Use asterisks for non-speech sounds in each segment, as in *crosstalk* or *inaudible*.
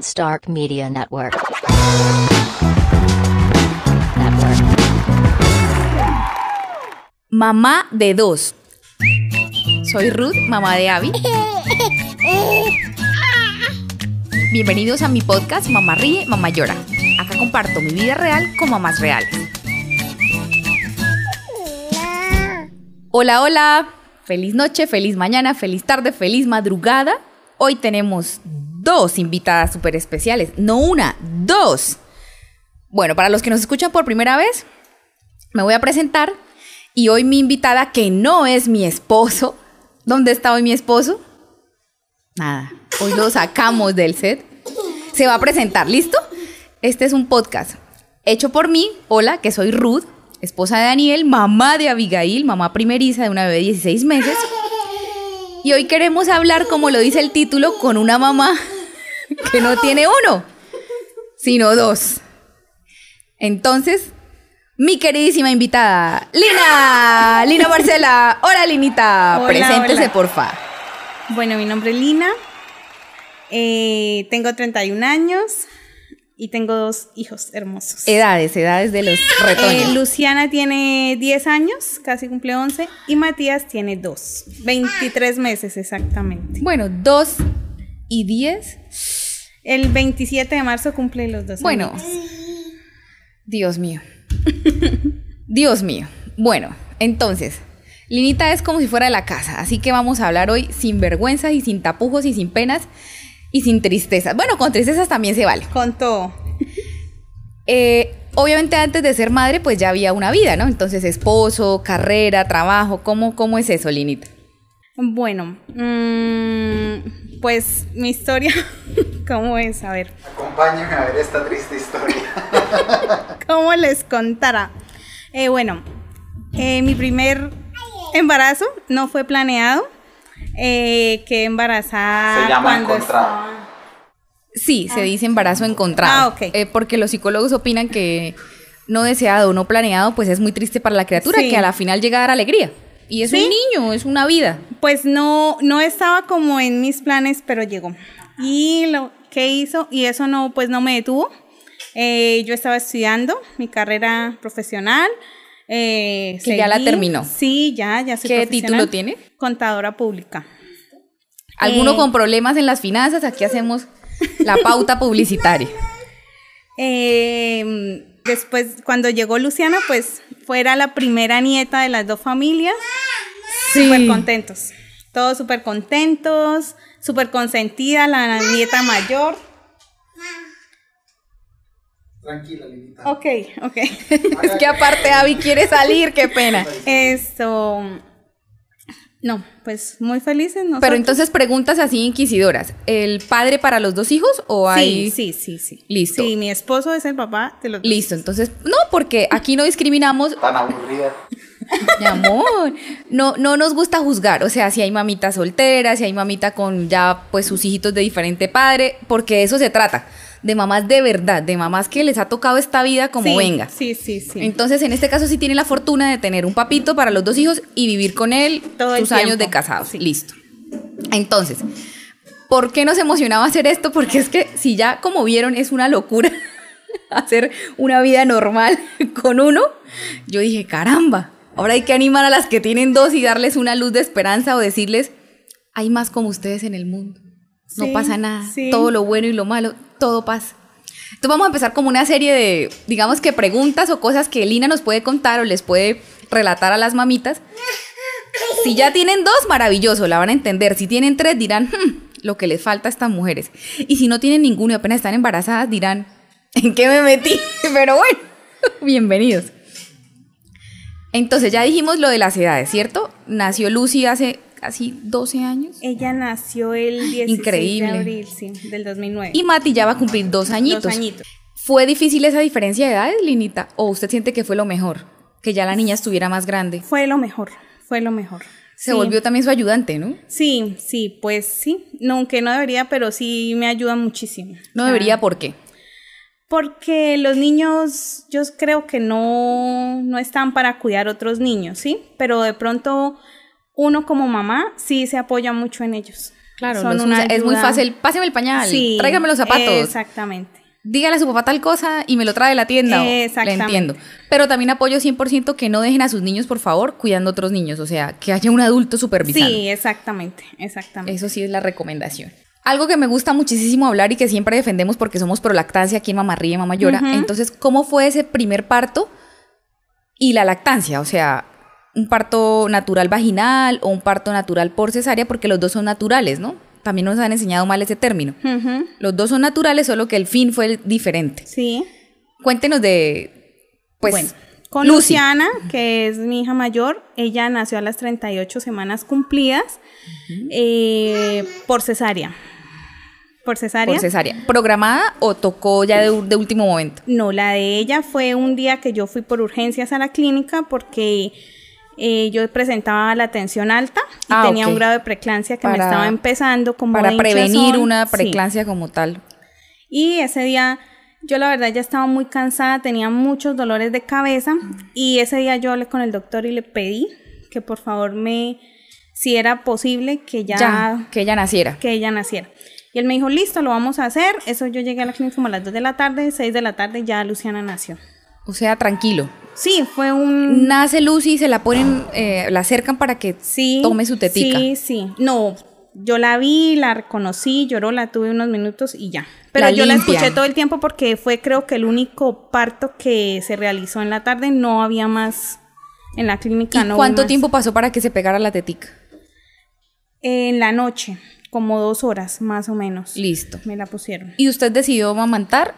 Stark Media Network. Network. Mamá de dos. Soy Ruth, mamá de Abby. Bienvenidos a mi podcast Mamá Ríe, Mamá Llora. Acá comparto mi vida real con mamás reales. Hola, hola. Feliz noche, feliz mañana, feliz tarde, feliz madrugada. Hoy tenemos dos invitadas súper especiales. No una, dos. Bueno, para los que nos escuchan por primera vez, me voy a presentar. Y hoy mi invitada, que no es mi esposo. ¿Dónde está hoy mi esposo? Nada. Hoy lo sacamos del set. Se va a presentar, ¿listo? Este es un podcast hecho por mí. Hola, que soy Ruth, esposa de Daniel, mamá de Abigail, mamá primeriza de una bebé de 16 meses. Y hoy queremos hablar, como lo dice el título, con una mamá *laughs* que no tiene uno, sino dos. Entonces, mi queridísima invitada, Lina, Lina Marcela. Hola, Linita. Hola, Preséntese, hola. porfa. Bueno, mi nombre es Lina. Eh, tengo 31 años y tengo dos hijos hermosos. Edades, edades de los Eh, retoños. Luciana tiene 10 años, casi cumple 11, y Matías tiene 2, 23 meses exactamente. bueno, dos y diez. El 27 de marzo cumple los dos Bueno, años. Dios mío. Dios mío. Bueno, entonces, Linita es como si fuera de la casa, así que vamos a hablar hoy sin vergüenza y sin tapujos y sin penas y sin tristezas. Bueno, con tristezas también se vale. Con todo. Eh, obviamente antes de ser madre, pues ya había una vida, ¿no? Entonces, esposo, carrera, trabajo, ¿cómo, cómo es eso, Linita? Bueno, mm, pues mi historia, *laughs* ¿cómo es? A ver. Acompáñenme a ver esta triste historia. *laughs* ¿Cómo les contara? Eh, bueno, eh, mi primer embarazo no fue planeado. Eh, quedé embarazada Se llama cuando encontrado. estaba- Sí, se dice embarazo encontrado. Ah, ok. Eh, porque los psicólogos opinan que no deseado no planeado, pues es muy triste para la criatura, Sí. que a la final llega a dar alegría. Y es Sí. un niño, es una vida. Pues no, no estaba como en mis planes, pero llegó. Y lo que hizo, y eso no, pues no me detuvo. Eh, yo estaba estudiando mi carrera profesional. Eh, Que ya la terminó. Sí, ya, ya soy ¿Qué título tiene? Contadora pública. Alguno Eh. con problemas en las finanzas, aquí hacemos la pauta publicitaria. *laughs* Eh, después, cuando llegó Luciana, pues fuera la primera nieta de las dos familias. Súper contentos. Todos súper contentos, súper consentida la nieta mayor. Tranquila, Linita. Ok, ok. *laughs* Es que aparte Abby quiere salir, qué pena. *laughs* Eso. No, pues muy felices. Nosotros. Pero entonces preguntas así inquisidoras. ¿El padre para los dos hijos o hay...? Sí, sí, sí, sí. Listo. Sí, mi esposo es el papá de los dos. Listo, entonces, no, porque aquí no discriminamos, Tan aburrida. *laughs* mi amor, no, no nos gusta juzgar, o sea, si hay mamita soltera, si hay mamita con ya pues sus hijitos de diferente padre, porque de eso se trata, de mamás de verdad, de mamás que les ha tocado esta vida como Sí, venga. Sí, sí, sí. Entonces, en este caso sí tiene la fortuna de tener un papito para los dos hijos y vivir con él Todo sus años de casados. Listo. Entonces, ¿por qué nos emocionaba hacer esto? Porque es que si ya como vieron es una locura *laughs* hacer una vida normal *laughs* con uno, yo dije, caramba, ahora hay que animar a las que tienen dos y darles una luz de esperanza o decirles, hay más como ustedes en el mundo. No Sí, pasa nada. sí. Todo lo bueno y lo malo, todo pasa. Entonces vamos a empezar como una serie de, digamos que preguntas o cosas que Lina nos puede contar o les puede relatar a las mamitas. Si ya tienen dos, maravilloso, la van a entender. Si tienen tres, dirán, "Hmm, lo que les falta a estas mujeres. Y si no tienen ninguno y apenas están embarazadas, dirán, ¿en qué me metí? *laughs* Pero bueno, *laughs* bienvenidos. Entonces ya dijimos lo de las edades, ¿cierto? Nació Lucy hace casi 12 años. Ella nació el 16 Increíble. de abril, sí, del 2009. Y Mati ya va a cumplir dos añitos. Dos añitos. ¿Fue difícil esa diferencia de edades, Linita? ¿O usted siente que fue lo mejor? Que ya la niña estuviera más grande. Fue lo mejor, fue lo mejor. Se Sí. volvió también su ayudante, ¿no? Sí, sí, pues sí. No, aunque no debería, pero sí me ayuda muchísimo. No debería, ¿por qué? Porque los niños, yo creo que no, no están para cuidar otros niños, ¿sí? Pero de pronto uno como mamá sí se apoya mucho en ellos. Claro, son los una usa- es muy fácil. Páseme el pañal, Sí, tráigame los zapatos. Exactamente. Dígale a su papá tal cosa y me lo trae de la tienda. Le Exactamente. entiendo. Pero también apoyo 100% que no dejen a sus niños, por favor, cuidando a otros niños. O sea, que haya un adulto supervisando. Sí, exactamente, exactamente. Eso sí es la recomendación. Algo que me gusta muchísimo hablar y que siempre defendemos porque somos pro lactancia aquí en Mamarría y Mamá Llora. Entonces, ¿cómo fue ese primer parto y la lactancia? O sea, un parto natural vaginal o un parto natural por cesárea, porque los dos son naturales, ¿no? También nos han enseñado mal ese término. Los dos son naturales, solo que el fin fue diferente. Sí. Cuéntenos de, pues, bueno, con Lucy. Luciana, que es mi hija mayor, ella nació a las 38 semanas cumplidas eh, por cesárea. Por cesárea. por cesárea. ¿Programada o tocó ya de, de último momento? No, la de ella fue un día que yo fui por urgencias a la clínica porque eh, yo presentaba la tensión alta y Ah, tenía un grado de preeclampsia que me estaba empezando como Para de prevenir una Sí. preeclampsia como tal. Y ese día yo la verdad ya estaba muy cansada, tenía muchos dolores de cabeza y ese día yo hablé con el doctor y le pedí que por favor me, si era posible, que ya, Ya, que ella naciera. que ella naciera. Y él me dijo, listo, lo vamos a hacer. Eso yo llegué a la clínica como a las 2 de la tarde, 6 de la tarde ya Luciana nació. O sea, tranquilo. Sí, fue un... Nace Lucy, se la ponen, eh, la acercan para que Sí. tome su tetica. Sí, sí. No, yo la vi, la reconocí, lloró, la tuve unos minutos y ya. Pero La yo la escuché todo el tiempo porque fue creo que el único parto que se realizó en la tarde, no había más en la clínica. ¿Y no cuánto tiempo pasó para que se pegara la tetica? En la noche, como dos horas más o menos. Listo. Me la pusieron. ¿Y usted decidió amamantar?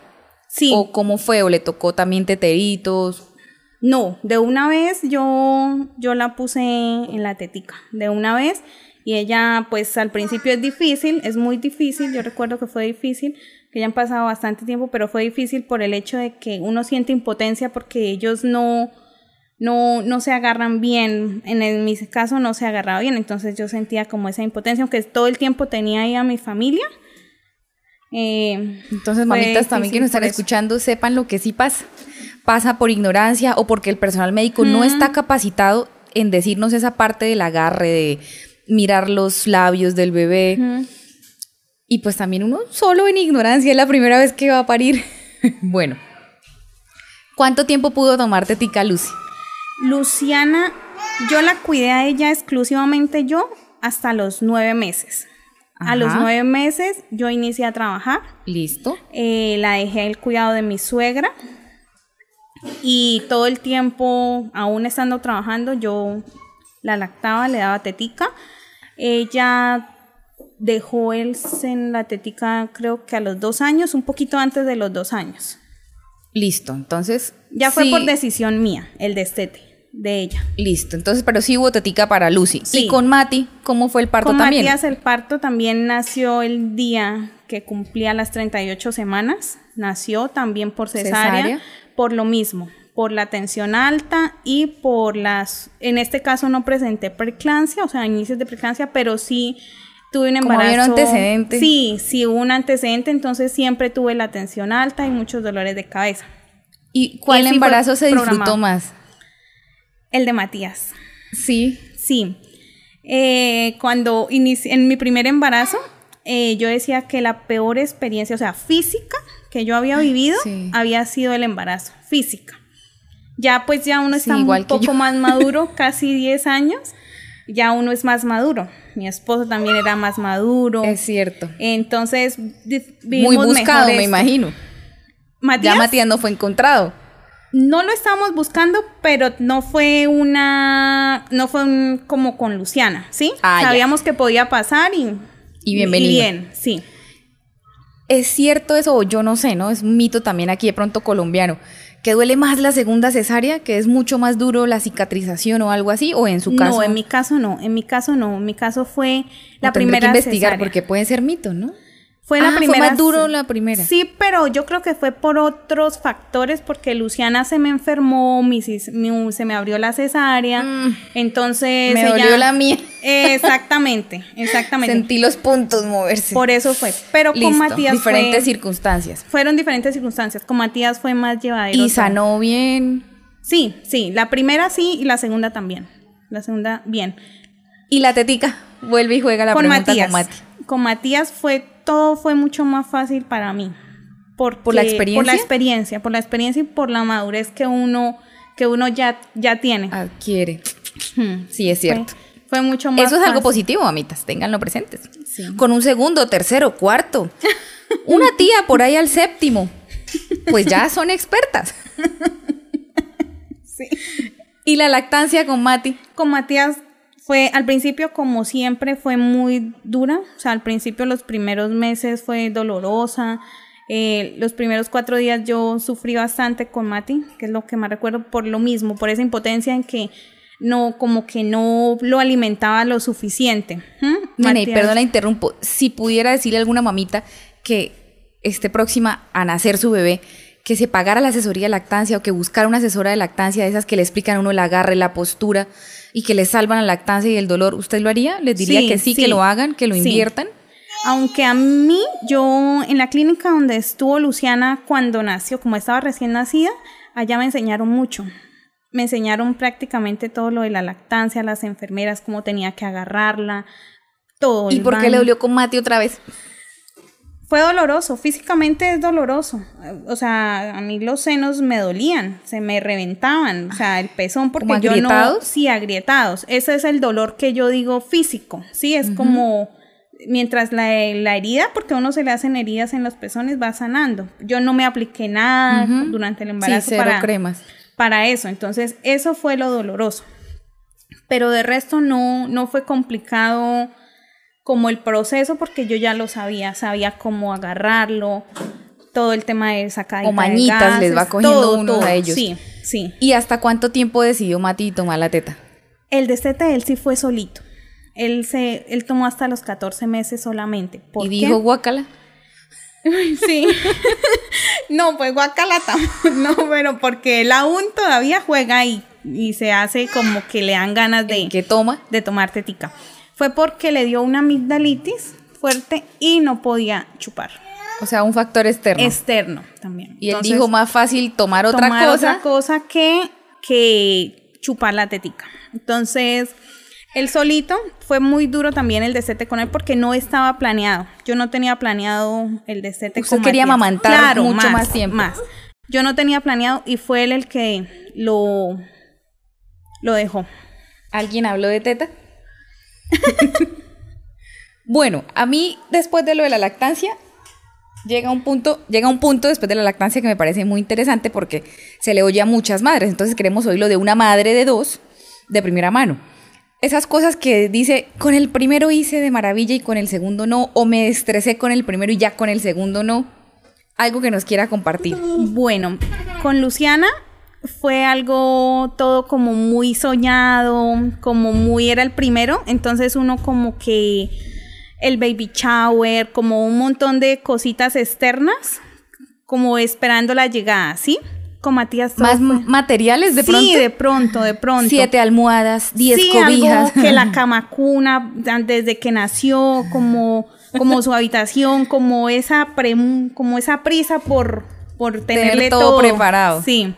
Sí. ¿O cómo fue? ¿O le tocó también teteritos? No, de una vez yo, yo la puse en la tetica, de una vez. Y ella, pues al principio es difícil, es muy difícil, yo recuerdo que fue difícil, que ya han pasado bastante tiempo, pero fue difícil por el hecho de que uno siente impotencia porque ellos no, no, no se agarran bien, en, el- mi caso no se agarraba bien, entonces yo sentía como esa impotencia, aunque todo el tiempo tenía ahí a mi familia. Eh, Entonces, mamitas también que nos están escuchando, sepan lo que sí pasa. Pasa por ignorancia o porque el personal médico no está capacitado en decirnos esa parte del agarre, de mirar los labios del bebé. Y pues también uno solo en ignorancia es la primera vez que va a parir. *laughs* bueno. ¿Cuánto tiempo pudo tomar tetica Lucy? Luciana, yo la cuidé a ella exclusivamente yo hasta los nueve meses. A los nueve meses yo inicié a trabajar, Listo. eh, la dejé el cuidado de mi suegra y todo el tiempo, aún estando trabajando, yo la lactaba, le daba tetica. Ella dejó el en la tetica creo que a los dos años, un poquito antes de los dos años. Listo. Entonces. Ya fue sí, por decisión mía, el destete de ella. Listo. Entonces, pero sí hubo tetica para Lucy. Sí. Y con Mati, ¿cómo fue el parto Con también? Matías el parto también nació el día que cumplía las 38 semanas. Nació también por cesárea, Cesárea. Por lo mismo, por la tensión alta y por las... En este caso no presenté preeclampsia, o sea, inicios de preeclampsia, pero sí tuve un Como embarazo... un antecedente. Sí, sí hubo un antecedente, entonces siempre tuve la tensión alta y muchos dolores de cabeza. ¿Y cuál embarazo se disfrutó programado. más? El de Matías. Sí. Sí. Eh, cuando inicié, en mi primer embarazo, eh, yo decía que la peor experiencia, o sea, física que yo había vivido, Sí. había sido el embarazo, física. Ya pues ya uno Sí, está igual un poco yo. más *laughs* maduro, casi 10 años, ya uno es más maduro. Mi esposo también era más maduro. Es cierto. Entonces, di- Muy vivimos buscado, mejor me imagino. Matías, Ya Matías no fue encontrado. no lo estábamos buscando, pero no fue una, no fue un- como con Luciana, ¿sí? Ah, ya. Sabíamos que podía pasar y, Y bienvenido. y bien, sí. ¿Es cierto eso? O yo no sé, ¿no? Es un mito también aquí de pronto colombiano. ¿Que duele más la segunda cesárea? ¿Que es mucho más duro la cicatrización o algo así? ¿O en su caso? No, en mi caso no, en mi caso no, en mi caso fue la primera que investigar cesárea. porque puede ser mito, ¿no? Fue la Ah, primera. Fue más duro la primera. Sí, pero yo creo que fue por otros factores, porque Luciana se me enfermó, mi se me abrió la cesárea, Mm. entonces Me ella- dolió la mía. Exactamente, *laughs* exactamente. Sentí los puntos moverse. Por eso fue. Pero con Matías diferentes fue- circunstancias. fueron diferentes circunstancias. Con Matías fue más llevadero. Y sanó bien. Sí, sí. La primera sí y la segunda también. La segunda bien. Y la tetica vuelve y juega la con pregunta Matías. con Mati. con Matías fue, todo fue mucho más fácil para mí. Porque- ¿Por la Por la experiencia? experiencia, por la experiencia y por la madurez que uno, que uno ya, ya tiene. Adquiere. Hmm. Sí, es cierto. Fue, fue mucho más Eso es algo positivo, mamitas, ténganlo presentes. Sí. Con un segundo, tercero, cuarto. *laughs* Una tía por ahí al séptimo. Pues ya son expertas. *laughs* Sí. Y la lactancia con Mati. Con Matías fue, al principio, como siempre, fue muy dura. O sea, al principio, los primeros meses fue dolorosa. Eh, los primeros cuatro días yo sufrí bastante con Mati, que es lo que más recuerdo por lo mismo, por esa impotencia en que no, como que no lo alimentaba lo suficiente. ¿Mm? Nene, perdón la interrumpo. Si pudiera decirle a alguna mamita que esté próxima a nacer su bebé, que se pagara la asesoría de lactancia o que buscara una asesora de lactancia de esas que le explican a uno el agarre, la postura y que le salvan la lactancia y el dolor, ¿usted lo haría? ¿Les diría Sí, que sí, sí. que lo hagan, que lo inviertan? Aunque a mí, yo en la clínica donde estuvo Luciana cuando nació, como estaba recién nacida, allá me enseñaron mucho. Me enseñaron prácticamente todo lo de la lactancia, las enfermeras, cómo tenía que agarrarla, todo. ¿Y por qué le dolió con Mati otra vez? Fue doloroso, físicamente es doloroso. O sea, a mí los senos me dolían, se me reventaban, o sea, el pezón porque ¿Como yo no sí agrietados. Ese es el dolor que yo digo físico. Sí, es como mientras la, la herida, porque a uno se le hacen heridas en los pezones, va sanando. Yo no me apliqué nada durante el Sí, embarazo cero para, cremas. para eso. Entonces, eso fue lo doloroso. Pero de resto no, no fue complicado como el proceso porque yo ya lo sabía, sabía cómo agarrarlo, todo el tema de sacar O mañitas les va cogiendo uno a ellos. Sí, sí. ¿Y hasta cuánto tiempo decidió Mati tomar la teta? El destete él sí fue solito. Él se él tomó hasta los 14 meses solamente. ¿Por Y qué? dijo, guácala. *laughs* Sí. *laughs* no, pues guacalata. *laughs* No, pero porque él aún todavía juega y, y se hace como que le dan ganas de, ¿Qué toma? de tomar tetica. Fue porque le dio una amigdalitis fuerte y no podía chupar. O sea, un factor externo. Externo también. y él dijo, más fácil tomar otra tomar cosa. otra cosa que, que chupar la tetica. Entonces, él solito fue muy duro también el destete con él porque no estaba planeado. Yo no tenía planeado el destete Usted con quería Matías. amamantar Claro, mucho más tiempo. Más. Yo no tenía planeado y fue él el que lo, lo dejó. ¿Alguien habló de teta? *laughs* bueno, a mí después de lo de la lactancia llega un punto, llega un punto después de la lactancia que me parece muy interesante porque se le oye a muchas madres, entonces queremos oírlo de una madre de dos de primera mano. Esas cosas que dice, con el primero hice de maravilla y con el segundo no, o me estresé con el primero y ya con el segundo no. Algo que nos quiera compartir. Bueno, con Luciana fue algo todo como muy soñado, como muy era el primero, entonces uno como que el baby shower, como un montón de cositas externas, como esperando la llegada, ¿sí? Con Matías Más materiales de sí, pronto. de pronto, de pronto. Siete almohadas, diez sí, cobijas. algo que la *laughs* cama cuna desde que nació, como, como su habitación, como esa pre- como esa prisa por, por Tener tenerle todo todo, preparado. Sí.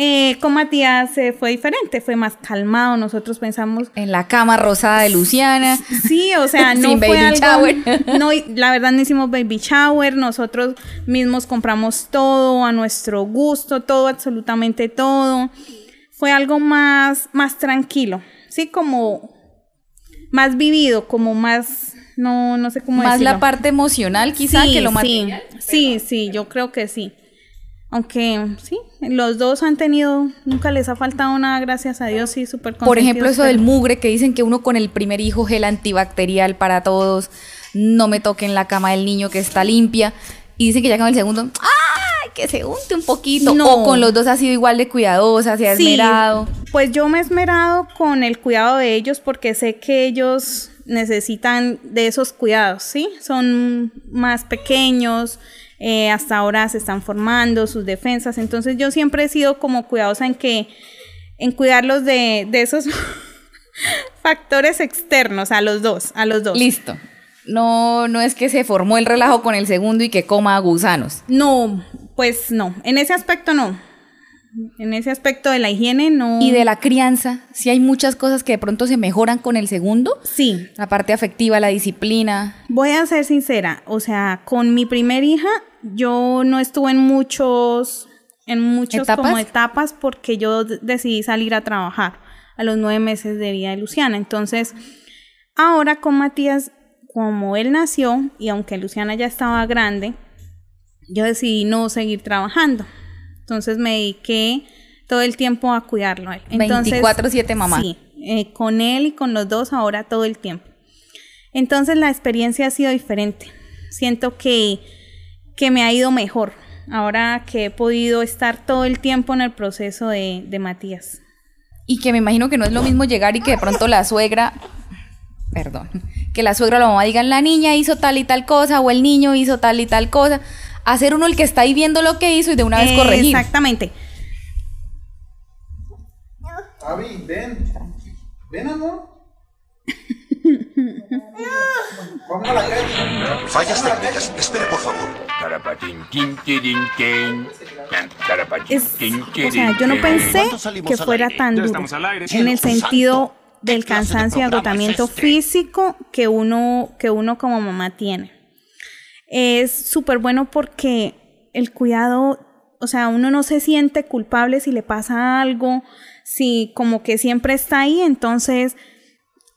Eh, con Matías eh, fue diferente, fue más calmado. Nosotros pensamos, en la cama rosada de Luciana. sí, o sea, *laughs* no Sin fue baby algo- shower. No, *laughs* la verdad no hicimos baby shower. Nosotros mismos compramos todo a nuestro gusto, todo, absolutamente todo. Fue algo más, más tranquilo, sí, como más vivido, como más, no, no sé cómo Más decirlo. la parte emocional quizá Sí, que lo sí, material. Sí, sí, yo creo que sí. Aunque sí, los dos han tenido, nunca les ha faltado nada, gracias a Dios, sí, súper Por ejemplo, eso del mugre que dicen que uno con el primer hijo gel antibacterial para todos, no me toquen la cama del niño que está limpia. Y dicen que ya con el segundo, ¡ay! Que se unte un poquito. No. O con los dos ha sido igual de cuidadosa, se ha Sí, esmerado. pues yo me he esmerado con el cuidado de ellos porque sé que ellos necesitan de esos cuidados, ¿sí? Son más pequeños, eh, hasta ahora se están formando sus defensas, entonces yo siempre he sido como cuidadosa en que, en cuidarlos de, de esos *laughs* factores externos a los dos, a los dos. Listo. No, no es que se formó el relajo con el segundo y que coma gusanos. No, pues no, en ese aspecto no. En ese aspecto de la higiene no. Y de la crianza, si hay muchas cosas que de pronto se mejoran con el segundo. Sí. La parte afectiva, la disciplina. Voy a ser sincera, o sea, con mi primer hija yo no estuve en muchos, en muchos ¿Etapas? como etapas porque yo decidí salir a trabajar a los nueve meses de vida de Luciana. Entonces, ahora con Matías, como él nació y aunque Luciana ya estaba grande, yo decidí no seguir trabajando. Entonces me dediqué todo el tiempo a cuidarlo. Entonces, 24/7 mamá. Sí, eh, con él y con los dos ahora todo el tiempo. Entonces la experiencia ha sido diferente. Siento que, que me ha ido mejor ahora que he podido estar todo el tiempo en el proceso de, de Matías. Y que me imagino que no es lo mismo llegar y que de pronto la suegra, perdón, que la suegra o la mamá digan la niña hizo tal y tal cosa o el niño hizo tal y tal cosa. Hacer uno el que está ahí viendo lo que hizo y de una vez corregir. Exactamente. Avi, ven. Ven, amor. Vamos a la calle. Fallas técnicas. Espere, por favor. Es, o sea, yo no pensé ¿Cuándo salimos que fuera tan duro en el sentido del ¿Qué clase de cansancio y agotamiento es este? físico que uno, que uno como mamá tiene. Es súper bueno porque el cuidado, o sea, uno no se siente culpable si le pasa algo, si como que siempre está ahí, entonces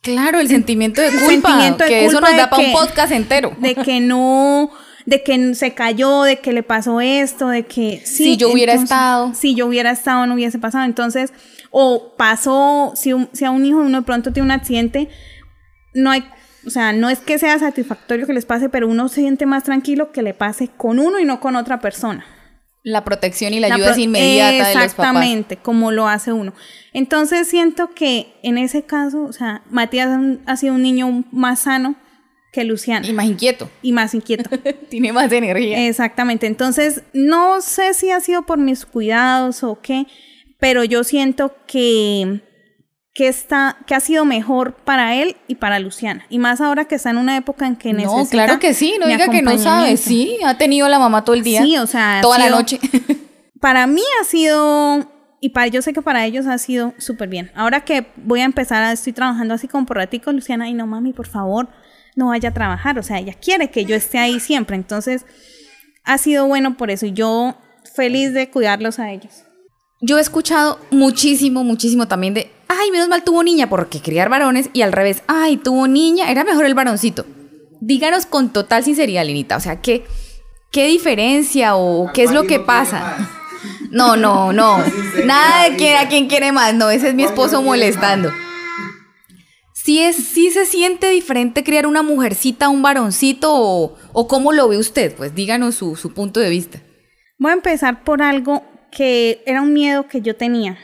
Claro, el sentimiento de culpa, sentimiento de que eso nos da para un podcast entero. de que no, de que se cayó, de que le pasó esto, de que Si yo hubiera estado. si yo hubiera estado no hubiese pasado, entonces o pasó si, un- si a un hijo uno de pronto tiene un accidente, no hay, o sea, no es que sea satisfactorio que les pase, pero uno se siente más tranquilo que le pase con uno y no con otra persona. La protección y la, La ayuda es inmediata de los papás. Exactamente, como lo hace uno. Entonces siento que en ese caso, o sea, Matías ha sido un niño más sano que Luciana Y más inquieto. y más inquieto. *laughs* Tiene más energía. Exactamente. Entonces, no sé si ha sido por mis cuidados o qué, pero yo siento que, que, está, que ha sido mejor para él y para Luciana. Y más ahora que está en una época en que necesita no, claro que sí, no diga que no sabe. Sí, ha tenido la mamá todo el día. Sí, o sea, toda la noche. *laughs* Para mí ha sido, y para yo sé que para ellos ha sido súper bien. Ahora que voy a empezar, a, estoy trabajando así como por ratico, Luciana, y no mami, por favor, no vaya a trabajar. O sea, ella quiere que yo esté ahí siempre. Entonces, ha sido bueno por eso. Y yo feliz de cuidarlos a ellos. Yo he escuchado muchísimo, muchísimo también de, ay, menos mal tuvo niña porque criar varones y al revés, ay, tuvo niña, era mejor el varoncito. Díganos con total sinceridad, Linita, o sea, ¿qué, qué diferencia o qué es lo que pasa? No, no, no, *laughs* nada de quién a quién quiere más, no, ese es mi esposo molestando. Si es, si se siente diferente criar una mujercita a un varoncito o, o cómo lo ve usted, pues díganos su, su punto de vista. Voy a empezar por algo que era un miedo que yo tenía.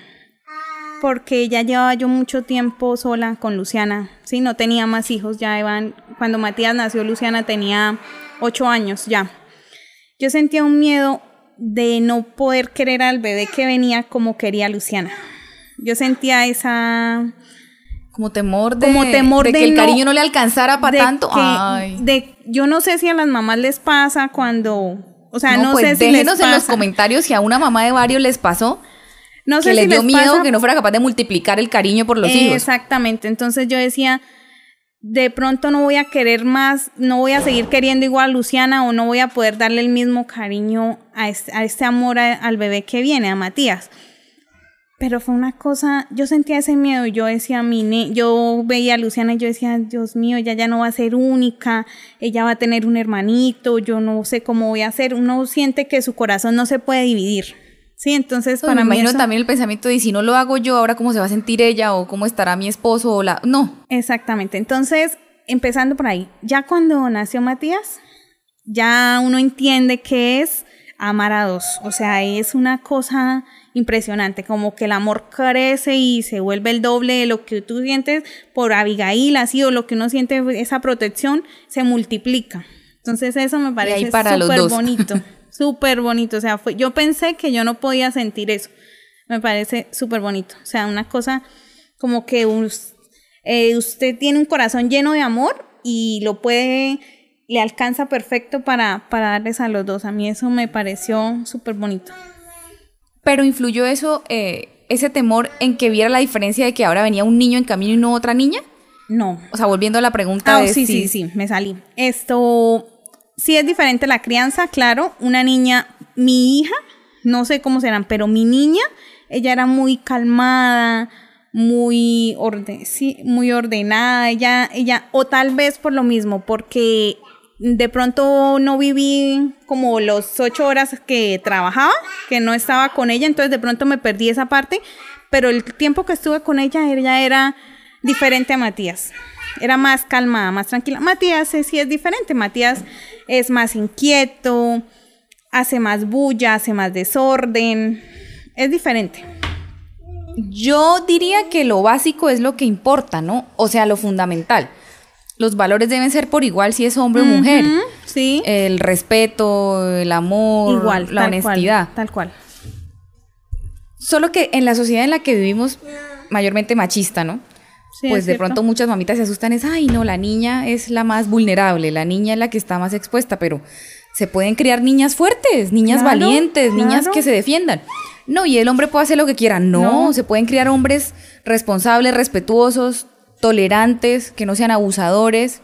Porque ya llevaba yo mucho tiempo sola con Luciana. Sí, no tenía más hijos. Ya iban. Cuando Matías nació, Luciana tenía ocho años ya. Yo sentía un miedo de no poder querer al bebé que venía como quería Luciana. Yo sentía esa. Como temor de, Como temor de de que el no- cariño no le alcanzara para tanto. que- Ay. de- yo no sé si a las mamás les pasa cuando. O sea, no, pues sé si les déjenos en los comentarios si a una mamá de varios les pasó No que sé les si dio les miedo pasa que no fuera capaz de multiplicar el cariño por los hijos. Exactamente. Entonces yo decía, de pronto no voy a querer más, no voy a seguir queriendo igual a Luciana o no voy a poder darle el mismo cariño a este, a este amor a- al bebé que viene, a Matías. Pero fue una cosa, yo sentía ese miedo, yo decía, mi ne- yo veía a Luciana y yo decía, Dios mío, ella ya no va a ser única, ella va a tener un hermanito, yo no sé cómo voy a hacer, uno siente que su corazón no se puede dividir. Sí, entonces Para me mí imagino eso- también el pensamiento de si no lo hago yo, ahora cómo se va a sentir ella o cómo estará mi esposo o la... No, Exactamente. Entonces, empezando por ahí, ya cuando nació Matías, ya uno entiende que es amar a dos. O sea, es una cosa impresionante, como que el amor crece y se vuelve el doble de lo que tú sientes por Abigail, así, o lo que uno siente, esa protección, se multiplica. Entonces, eso me parece súper bonito, súper *laughs* bonito. O sea, fue, yo pensé que yo no podía sentir eso. Me parece súper bonito. O sea, una cosa como que eh, usted tiene un corazón lleno de amor y lo puede, le alcanza perfecto para, para darles a los dos. A mí eso me pareció súper bonito. Pero influyó eso, eh, ese temor en que viera la diferencia de que ahora venía un niño en camino y no otra niña. No. O sea, volviendo a la pregunta Ah, de sí, si- sí, sí, me salí. Esto, sí es diferente la crianza, claro. Una niña, mi hija, no sé cómo serán, pero mi niña, ella era muy calmada, muy, orde sí, muy ordenada. Ella, ella, o tal vez por lo mismo, porque de pronto no viví como los ocho horas que trabajaba, que no estaba con ella, entonces de pronto me perdí esa parte. Pero el tiempo que estuve con ella, ella era diferente a Matías. Era más calmada, más tranquila. Matías sí es diferente. Matías es más inquieto, hace más bulla, hace más desorden. Es diferente. Yo diría que lo básico es lo que importa, ¿no? O sea, lo fundamental. Los valores deben ser por igual si es hombre o mujer. Sí. El respeto, el amor, Igual, la tal honestidad. Cual, tal cual. Solo que en la sociedad en la que vivimos, mayormente machista, ¿no? Sí, pues es de cierto. pronto muchas mamitas se asustan, es, ay, no, la niña es la más vulnerable, la niña es la que está más expuesta, pero se pueden criar niñas fuertes, niñas Claro, valientes, niñas que se defiendan. No, y el hombre puede hacer lo que quiera. No, No. se pueden criar hombres responsables, respetuosos, tolerantes, que no sean abusadores.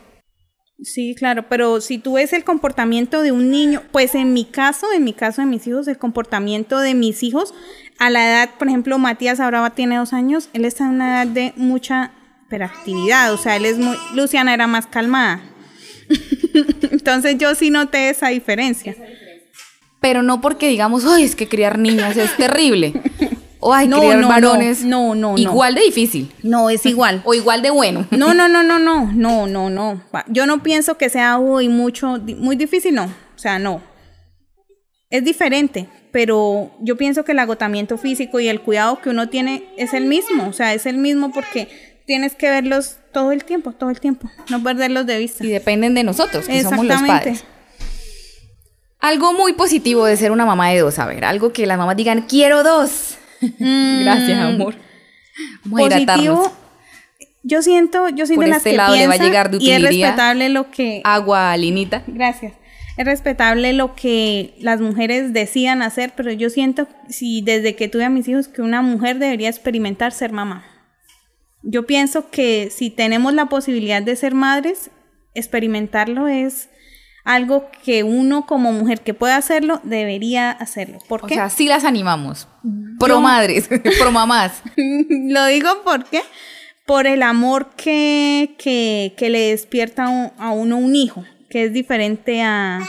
Sí, claro, pero si tú ves el comportamiento de un niño, pues en mi caso, en mi caso de mis hijos, el comportamiento de mis hijos, a la edad, por ejemplo, Matías ahora tiene dos años, él está en una edad de mucha hiperactividad, o sea, él es muy, Luciana era más calmada. *laughs* Entonces yo sí noté esa diferencia. Pero no porque digamos, ay, es que criar niñas es terrible. *laughs* O ay, No, criar no, no, varones. no, no, no. Igual de difícil. No, es igual. *laughs* O igual de bueno. *laughs* No, no, no, no, no, no, no, no. Yo no pienso que sea uy, mucho, muy difícil, no. O sea, no. Es diferente, pero yo pienso que el agotamiento físico y el cuidado que uno tiene es el mismo. O sea, es el mismo porque tienes que verlos todo el tiempo, todo el tiempo. No perderlos de vista. Y dependen de nosotros, que somos los padres. Algo muy positivo de ser una mamá de dos, a ver, algo que las mamás digan, quiero dos. *laughs* Gracias, amor. Vamos a hidratarnos. Mm. Positivo. Yo siento, yo soy Por de las este que lado le va a llegar de y es respetable lo que Agua, Linita. Gracias. Es respetable lo que las mujeres decidan hacer, pero yo siento, si desde que tuve a mis hijos, que una mujer debería experimentar ser mamá. Yo pienso que si tenemos la posibilidad de ser madres, experimentarlo es algo que uno como mujer que pueda hacerlo, debería hacerlo. ¿Por O qué? sea, sí las animamos. Pro Yo- madres, *laughs* pro mamás. *laughs* Lo digo porque por el amor que, que, que le despierta a un- a uno un hijo, que es diferente a,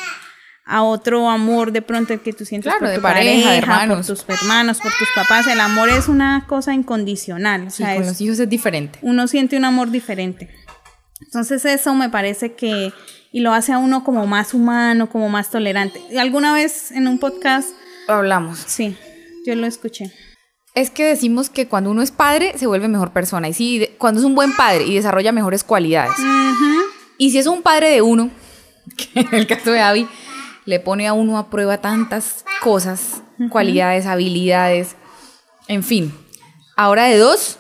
a otro amor de pronto el que tú sientes Claro, por de tu pareja, de pareja, hermanos. por tus hermanos, por tus papás. El amor es una cosa incondicional. O Sí, sea, con es- los hijos es diferente. uno siente un amor diferente. Entonces eso me parece que, y lo hace a uno como más humano, como más tolerante. Alguna vez en un podcast, Hablamos. sí, yo lo escuché. Es que decimos que cuando uno es padre se vuelve mejor persona. Y de- cuando es un buen padre y desarrolla mejores cualidades. Y si es un padre de uno, *laughs* que en el caso de Abby, le pone a uno a prueba tantas cosas, cualidades, habilidades, en fin. Ahora de dos,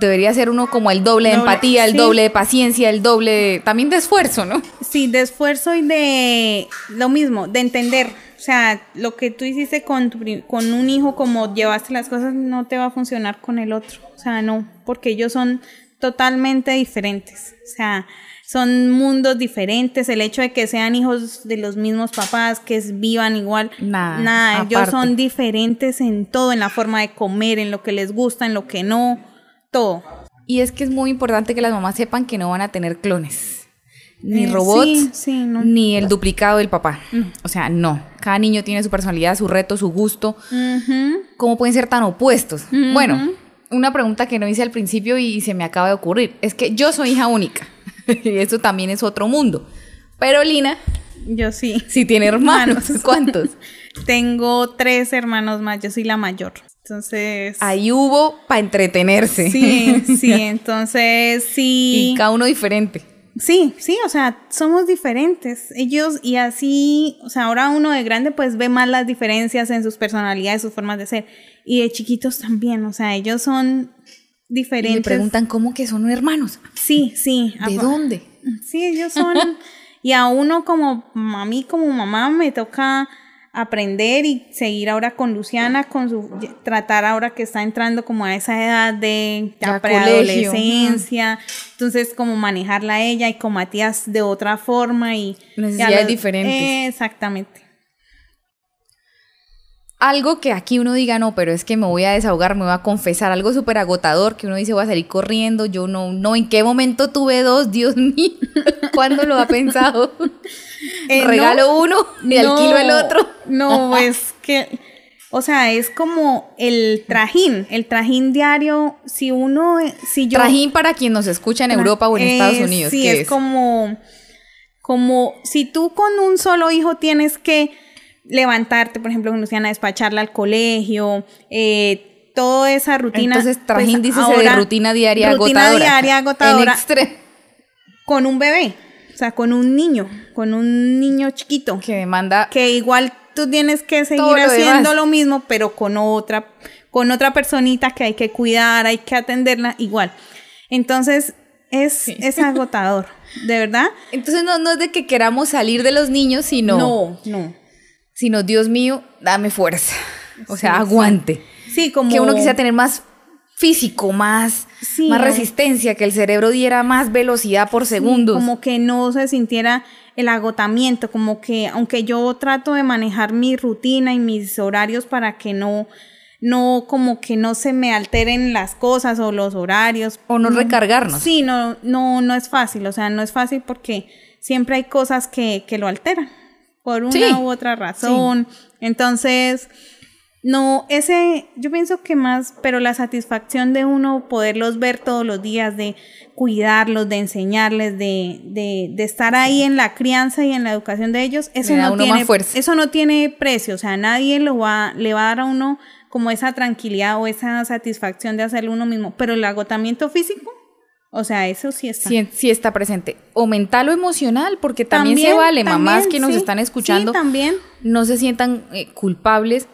debería ser uno como el doble de Doble, empatía, el sí. doble de paciencia, el doble de- también de esfuerzo, ¿no? Sí, de esfuerzo y de lo mismo, de entender. O sea, lo que tú hiciste con, tu con un hijo, como llevaste las cosas, no te va a funcionar con el otro. O sea, no, porque ellos son totalmente diferentes. O sea, son mundos diferentes. El hecho de que sean hijos de los mismos papás, que vivan igual, Nada, nada, ellos aparte. son diferentes en todo, en la forma de comer, en lo que les gusta, en lo que no, todo. Y es que es muy importante que las mamás sepan que no van a tener clones. Ni Eh, robots, sí, sí, no. ni el duplicado del papá. O sea, no. Cada niño tiene su personalidad, su reto, su gusto. ¿Cómo pueden ser tan opuestos? Bueno, una pregunta que no hice al principio y se me acaba de ocurrir. Es que yo soy hija única. *laughs* y eso también es otro mundo. Pero Lina Yo sí. sí tiene. *laughs* Hermanos. ¿Cuántos? *laughs* Tengo tres hermanos más, yo soy la mayor. Entonces. Ahí hubo para entretenerse. Sí, *laughs* sí, entonces sí. y cada uno diferente. Sí, sí, o sea, somos diferentes. Ellos, y así, o sea, ahora uno de grande pues ve más las diferencias en sus personalidades, sus formas de ser. Y de chiquitos también, o sea, ellos son Y me diferentes. preguntan cómo que son hermanos. Sí, sí. ¿De dónde? Sí, ellos son. *laughs* y a uno como, a mí como mamá me toca aprender y seguir ahora con Luciana, con su tratar ahora que está entrando como a esa edad de preadolescencia, entonces como manejarla a ella y con Matías de otra forma y Necesidades diferentes. Exactamente. Algo que aquí uno diga, no, pero es que me voy a desahogar, me voy a confesar, algo súper agotador, que uno dice, voy a salir corriendo, yo no, no, ¿en qué momento tuve dos? Dios mío, *laughs* ¿cuándo lo ha pensado? *laughs* *laughs* Eh, Regalo no, uno y no, alquilo el otro. *laughs* No, es que, o sea, es como el trajín, el trajín diario, si uno, si yo... Trajín para quien nos escucha en Europa o en Estados Unidos. Sí, ¿qué es, como, como si tú con un solo hijo tienes que levantarte, por ejemplo, con Luciana, despacharla al colegio, eh, toda esa rutina. Entonces, trajín pues, dícese de rutina diaria rutina agotadora. diaria agotadora En extre- con un bebé, o sea, con un niño, con un niño chiquito que demanda que igual tú tienes que seguir lo haciendo demás. lo mismo, pero con otra, con otra personita que hay que cuidar, hay que atenderla igual. Entonces, es, es agotador, de verdad. Entonces no, no es de que queramos salir de los niños, sino, no. no. sino Dios mío, dame fuerza. O sea, Sí, sí. aguante. Sí, como... Que uno quisiera tener más físico, más, Sí, más resistencia, que el cerebro diera más velocidad por segundos. Como que no se sintiera el agotamiento, como que aunque yo trato de manejar mi rutina y mis horarios para que no, no, como que no se me alteren las cosas o los horarios. O no recargarnos. Sí, no, no, no es fácil, o sea, no es fácil porque siempre hay cosas que, que lo alteran por una Sí, u otra razón. Entonces, no, ese, yo pienso que más, pero la satisfacción de uno poderlos ver todos los días, de cuidarlos, de enseñarles, de, de, de estar ahí en la crianza y en la educación de ellos, eso no tiene, eso no tiene precio, o sea, nadie lo va, le va a dar a uno como esa tranquilidad o esa satisfacción de hacerlo uno mismo, pero el agotamiento físico, o sea, eso sí está. Sí, sí está presente. O mental o emocional, porque también, se vale, mamás que nos sí, están escuchando, Sí, también. no se sientan eh, culpables.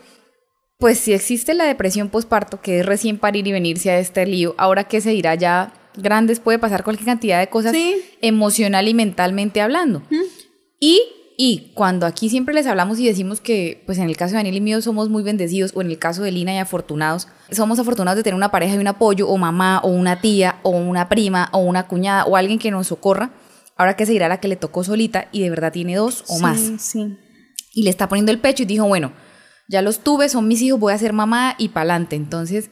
Pues si existe la depresión posparto, que es recién parir y venirse a este lío, ahora que se dirá ya grandes, puede pasar cualquier cantidad de cosas Sí. emocional y mentalmente hablando. Y, y cuando aquí siempre les hablamos y decimos que, pues en el caso de Daniel y mío somos muy bendecidos, o en el caso de Lina y afortunados, somos afortunados de tener una pareja y un apoyo, o mamá, o una tía, o una prima, o una cuñada, o alguien que nos socorra. Ahora que se dirá la que le tocó solita y de verdad tiene dos o Sí, más Sí. y le está poniendo el pecho y dijo, bueno, ya los tuve, son mis hijos, voy a ser mamá y pa'lante. Entonces,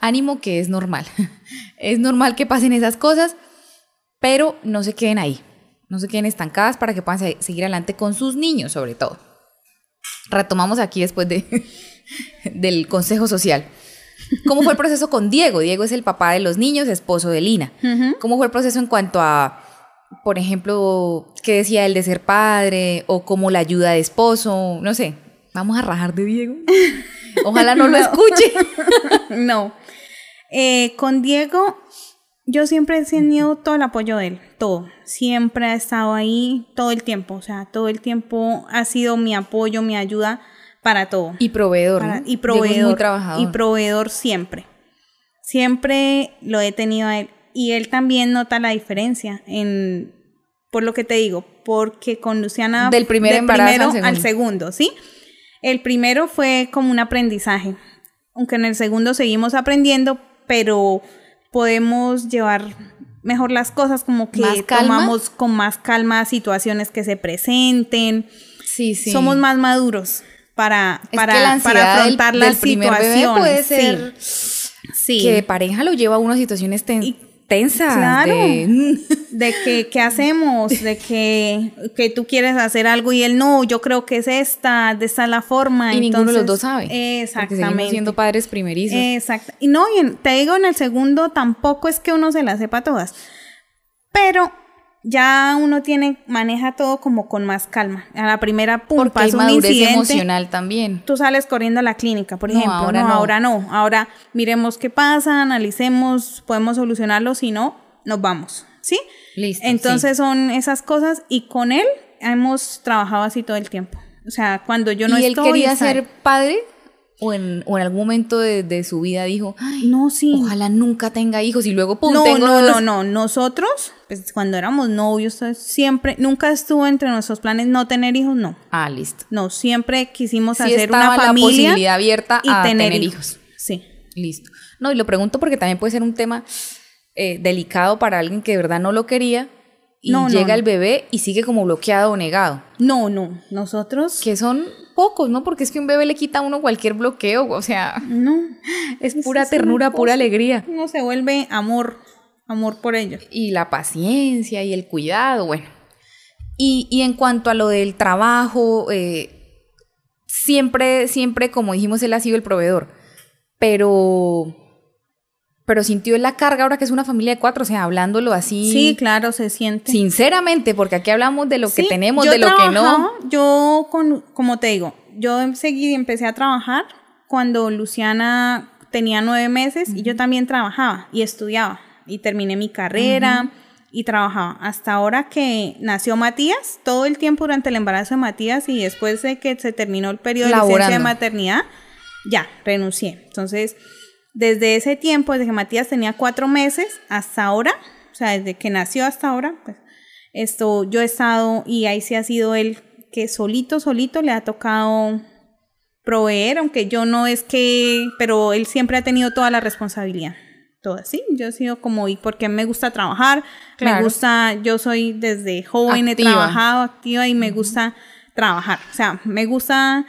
ánimo que es normal. *laughs* es normal que pasen esas cosas, pero no se queden ahí. No se queden estancadas para que puedan se- seguir adelante con sus niños, sobre todo. Retomamos aquí después de, *laughs* del consejo social. ¿Cómo fue el proceso con Diego? Diego es el papá de los niños, esposo de Lina. ¿Cómo fue el proceso en cuanto a, por ejemplo, qué decía él de ser padre o cómo la ayuda de esposo? No sé, vamos a rajar de Diego. *laughs* Ojalá no, lo escuche. *laughs* no. Eh, con Diego, yo siempre he tenido todo el apoyo de él, todo. Siempre ha estado ahí todo el tiempo, o sea, todo el tiempo ha sido mi apoyo, mi ayuda para todo. Y proveedor. Para- ¿no? y proveedor. muy trabajador. Y proveedor siempre. Siempre lo he tenido a él. Y él también nota la diferencia en, por lo que te digo, porque con Luciana... Del primer embarazo al primero segundo. al segundo, ¿sí? El primero fue como un aprendizaje. Aunque en el segundo seguimos aprendiendo, pero podemos llevar mejor las cosas, como que tomamos con más calma situaciones que se presenten sí, sí. somos más maduros para, para, la para afrontar del, las del primer bebé situaciones. puede Sí, ser sí. que de pareja lo lleva a unas situaciones ten- Y- tensas. Claro. de- *laughs* De que, ¿qué hacemos? De que, que tú quieres hacer algo y él no, yo creo que es esta, de esta es la forma. y ninguno de los entonces- dos sabe. Exactamente. siendo padres primerizos. Exacto. Y no, y en- te digo, en el segundo tampoco es que uno se las sepa todas. Pero ya uno tiene, maneja todo como con más calma. A la primera, pum, porque pasa un incidente. emocional también. tú sales corriendo a la clínica, por No, ejemplo. ahora no, no. ahora no. Ahora miremos qué pasa, analicemos, podemos solucionarlo, si no, nos vamos. ¿Sí? Listo, Entonces son esas cosas y con él hemos trabajado así todo el tiempo. O sea, cuando yo no ¿Y él estoy... quería está- ser padre? O en, o en algún momento de, de su vida dijo, Ay, No, sí. ojalá nunca tenga hijos y luego, pum, No, tengo no, dos". no, no. Nosotros, pues cuando éramos novios, siempre, nunca estuvo entre nuestros planes no tener hijos, no. Ah, listo. No, siempre quisimos Sí hacer una la familia posibilidad abierta y a tener, tener hijos. hijos. Sí. Listo. No, y lo pregunto porque también puede ser un tema eh, delicado para alguien que de verdad no lo quería y No, llega no. el bebé y sigue como bloqueado o negado. No, no. Nosotros. Que son pocos, ¿no? Porque es que un bebé le quita a uno cualquier bloqueo, o sea, No. *laughs* es pura ternura, pura alegría. Uno se vuelve amor. Amor por ellos. Y la paciencia y el cuidado, bueno. Y, y en cuanto a lo del trabajo, eh, siempre, siempre, como dijimos, él ha sido el proveedor. Pero, pero sintió la carga ahora que es una familia de cuatro, o sea, hablándolo así. Sí, claro, se siente. Sinceramente, porque aquí hablamos de lo que tenemos, de lo que no. Yo, con, como te digo, yo seguí, empecé a trabajar cuando Luciana tenía nueve meses y yo también trabajaba y estudiaba y terminé mi carrera y trabajaba. Hasta ahora que nació Matías, todo el tiempo durante el embarazo de Matías y después de que se terminó el periodo de licencia de Laborando. maternidad, ya, renuncié. Entonces, desde ese tiempo, desde que Matías tenía cuatro meses hasta ahora, o sea, desde que nació hasta ahora, pues esto yo he estado y ahí sí ha sido él que solito, solito le ha tocado proveer, aunque yo no es que, pero él siempre ha tenido toda la responsabilidad. Toda, sí, yo he sido como, y porque me gusta trabajar, me Claro. gusta, yo soy desde joven, Activa. he trabajado activa y me gusta trabajar. O sea, me gusta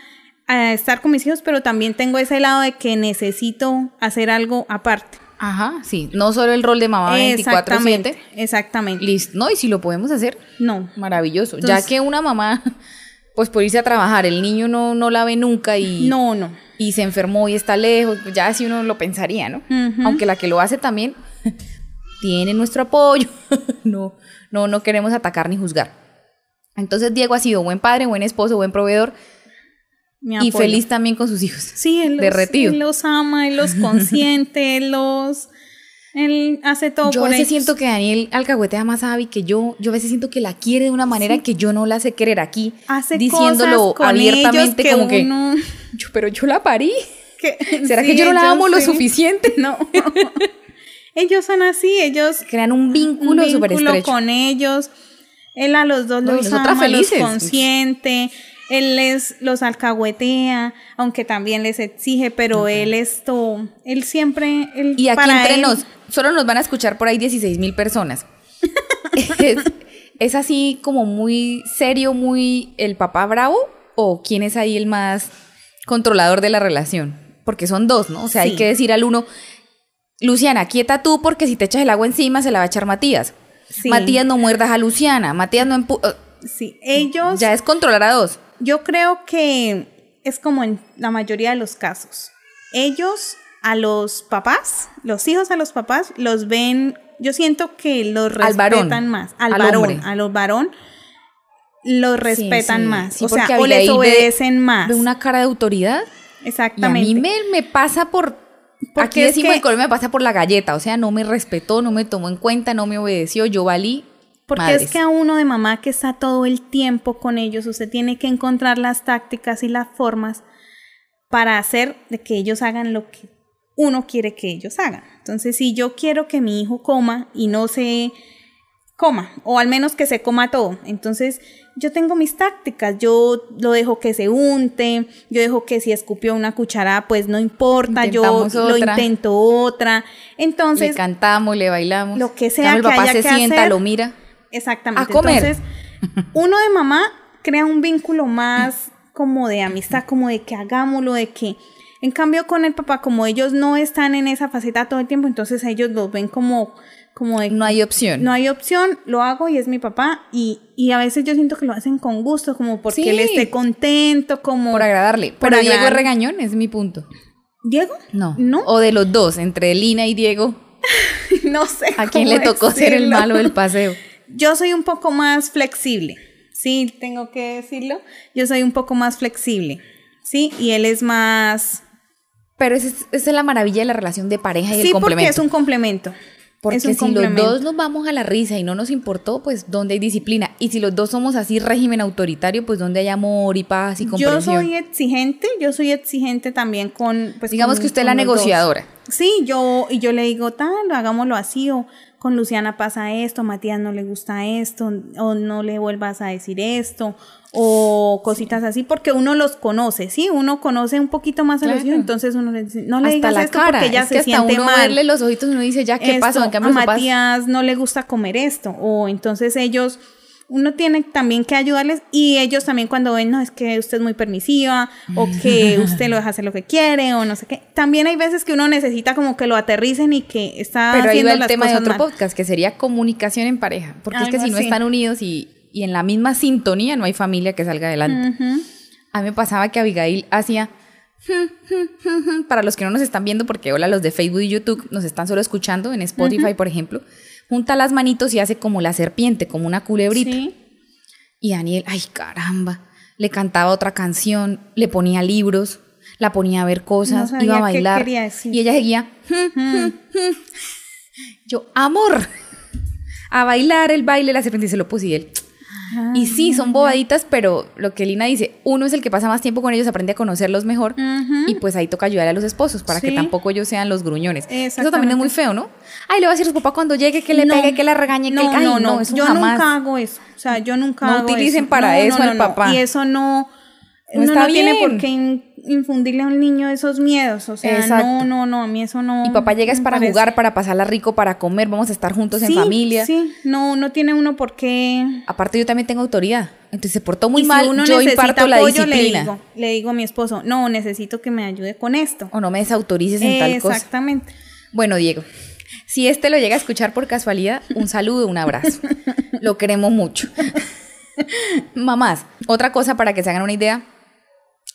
eh, estar con mis hijos, pero también tengo ese lado de que necesito hacer algo aparte. Ajá, sí. No solo el rol de mamá 24-7. Exactamente, exactamente. Listo. No, y si lo podemos hacer, No, maravilloso. Entonces- ya que una mamá, pues por irse a trabajar, el niño no, no la ve nunca y, no, no. y se enfermó y está lejos, pues ya si uno lo pensaría, ¿no? Ujú. Aunque la que lo hace también *laughs* tiene nuestro apoyo. *laughs* no, no, no queremos atacar ni juzgar. Entonces Diego ha sido buen padre, buen esposo, buen proveedor y feliz también con sus hijos. Sí, él los, derretido. él los ama, él los *laughs* consiente, él los... Él hace todo Yo a por veces ellos. siento que Daniel alcahuetea más a Abby que yo. Yo a veces siento que la quiere de una manera que yo no la sé querer aquí. hace diciéndolo cosas con abiertamente ellos como que yo, pero yo la parí. *laughs* *laughs* ¿Será sí, que yo no la amo lo suficiente? No. ellos son así, ellos Crean un un vínculo súper vínculo estrecho. con ellos. Él a los dos No, los ama, los felices. consiente. Él les los alcahuetea, aunque también les exige, pero él esto, él siempre, él Y aquí para entre él- nos, solo nos van a escuchar por ahí 16 mil personas. *laughs* es, es así como muy serio, muy el papá bravo? ¿O quién es ahí el más controlador de la relación? Porque son dos, ¿no? O sea, hay que decir al uno, Luciana, quieta tú porque si te echas el agua encima se la va a echar Matías. Sí. Matías no muerdas a Luciana, Matías no empu... Sí, ellos Ya es controlar a dos. Yo creo que es como en la mayoría de los casos. Ellos a los papás, los hijos a los papás, los ven, yo siento que los Al respetan más. Al, al varón, hombre. a los varón, los respetan sí, más. sí, o sea, o les ve- obedecen más. Ve una cara de autoridad y a Exactamente. mí me, me pasa por... Porque aquí decimos que- en Colombia me pasa por la galleta, o sea, no me respetó, no me tomó en cuenta, no me obedeció, yo valí. Porque madres. es que a uno de mamá que está todo el tiempo con ellos, usted tiene que encontrar las tácticas y las formas para hacer de que ellos hagan lo que uno quiere que ellos hagan. Entonces, si yo quiero que mi hijo coma y no se coma, o al menos que se coma todo, entonces yo tengo mis tácticas, yo lo dejo que se unte, yo dejo que si escupió una cucharada, pues no importa, yo lo intento otra. Entonces, le cantamos, le bailamos. lo que sea cambio, que el papá haya se que sienta, hacer, lo mira. Exactamente. A comer. Entonces, uno de mamá crea un vínculo más como de amistad, como de que hagámoslo, de que. En cambio, con el papá, como ellos no están en esa faceta todo el tiempo, entonces ellos los ven como, como de No hay opción. no hay opción, lo hago y es mi papá. Y, y a veces yo siento que lo hacen con gusto, como porque Sí. él esté contento, como. por agradarle. por Pero Diego es regañón, es mi punto. ¿Diego? No. No. O de los dos, entre Lina y Diego, *laughs* no sé. ¿a quién le tocó ser el malo del paseo? Yo soy un poco más flexible, sí, tengo que decirlo. Yo soy un poco más flexible, sí, y él es más... Pero esa es, esa es la maravilla de la relación de pareja y sí, el porque complemento. es un complemento. Porque si los dos nos vamos a la risa y no nos importó, pues ¿dónde hay disciplina? Y si los dos somos así régimen autoritario, pues ¿dónde hay amor y paz y Yo comprensión? soy exigente, yo soy exigente también con... Pues, Digamos con- que usted es la dos. negociadora. Sí, yo, y yo le digo, tal, hagámoslo así, o con Luciana pasa esto, a Matías no le gusta esto, o no le vuelvas a decir esto, o cositas así, porque uno los conoce, ¿sí? Uno conoce un poquito más a los Claro. hijos, entonces uno le dice, no le hasta digas la esto cara. porque ella es se que hasta siente uno mal. verle los ojitos uno dice, ya, ¿qué Esto, pasó? En cambio, a Matías no le gusta comer esto, o entonces ellos, uno tiene también que ayudarles y ellos también cuando ven, no, es que usted es muy permisiva, o que *laughs* usted lo deja hacer lo que quiere, o no sé qué. También hay veces que uno necesita como que lo aterricen y que está Pero ahí haciendo va el las tema de otro mal. podcast, que sería comunicación en pareja. Porque es que si no están unidos y, y en la misma sintonía, no hay familia que salga adelante. A mí me pasaba que Abigail hacía... *laughs* Para los que no nos están viendo, porque hola, los de Facebook y YouTube nos están solo escuchando, en Spotify, por ejemplo, junta las manitos y hace como la serpiente, como una culebrita. Sí. Y Daniel, ay caramba, le cantaba otra canción, le ponía libros, la ponía a ver cosas, No iba a bailar. Y ella seguía, yo, amor, a bailar el baile, la serpiente y se lo puse y él. Y sí, son bobaditas, pero lo que Lina dice, uno es el que pasa más tiempo con ellos, aprende a conocerlos mejor y pues ahí toca ayudar a los esposos para que tampoco ellos sean los gruñones. Eso también es muy feo, ¿no? Ay, le va a decir a su papá cuando llegue que le No, pegue, que la regañe, no, que ay, no, no, eso yo jamás. nunca hago eso. O sea, yo nunca No hago utilicen eso. para No, eso no, al no, no. papá. Y eso no. No uno está no tiene bien. por qué in- infundirle a un niño esos miedos. O sea, Exacto. no, no, no, a mí eso no. Y papá llega es para parece. jugar, para pasarla rico, para comer, vamos a estar juntos en familia. Sí, no, no tiene uno por qué. Aparte yo también tengo autoridad. Entonces se portó muy y mal, si uno yo imparto la apoyo, le disciplina. digo, le digo a mi esposo, no, necesito que me ayude con esto. O no me desautorices en tal cosa. Exactamente. Bueno, Diego, si este lo llega a escuchar por casualidad, un saludo, un abrazo. *laughs* lo queremos mucho. *laughs* Mamás, otra cosa para que se hagan una idea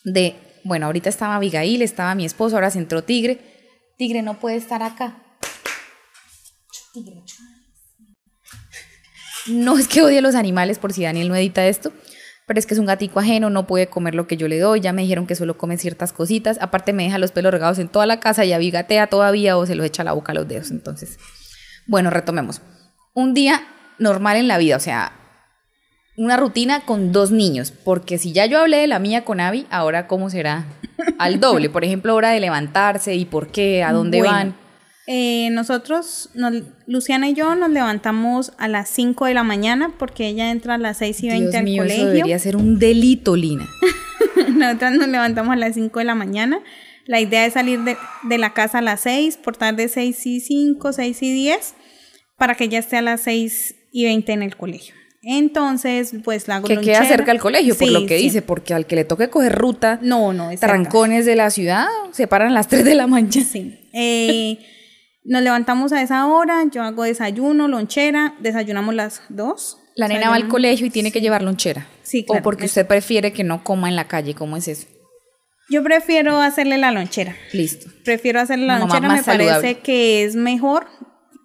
de, bueno, ahorita estaba Abigail, estaba mi esposo, ahora se entró Tigre. Tigre no puede estar acá. No es que odie a los animales por si Daniel no edita esto, pero es que es un gatico ajeno, no puede comer lo que yo le doy, ya me dijeron que solo come ciertas cositas, aparte me deja los pelos regados en toda la casa y abigatea todavía o se los echa a la boca a los dedos, entonces. Bueno, retomemos. Un día normal en la vida, o sea, una rutina con dos niños, porque si ya yo hablé de la mía con Abby, ahora cómo será al doble, por ejemplo, hora de levantarse y por qué, a dónde Bueno, van. eh, nosotros, nos- Luciana y yo nos levantamos a las 5 de la mañana porque ella entra a las 6 y 20 Dios al mío, eso colegio. debería ser un delito, Lina. *laughs* Nosotras nos levantamos a las 5 de la mañana. La idea es salir de, de la casa a las 6, por tarde 6 y 5, 6 y 10, para que ella esté a las 6 y 20 en el colegio. Entonces, pues la hago Que queda cerca al colegio, por lo que sí. dice, porque al que le toque coger ruta, No, no, trancones de la ciudad, se paran a las 3 de la mañana. Sí. Eh, nos levantamos a esa hora, yo hago desayuno, lonchera, desayunamos las 2. La nena va al colegio y tiene que llevar lonchera. Sí, O claro. porque usted prefiere que no coma en la calle, ¿cómo es eso? Yo prefiero hacerle la lonchera. Listo. Prefiero hacerle la mamá lonchera, me parece que es mejor.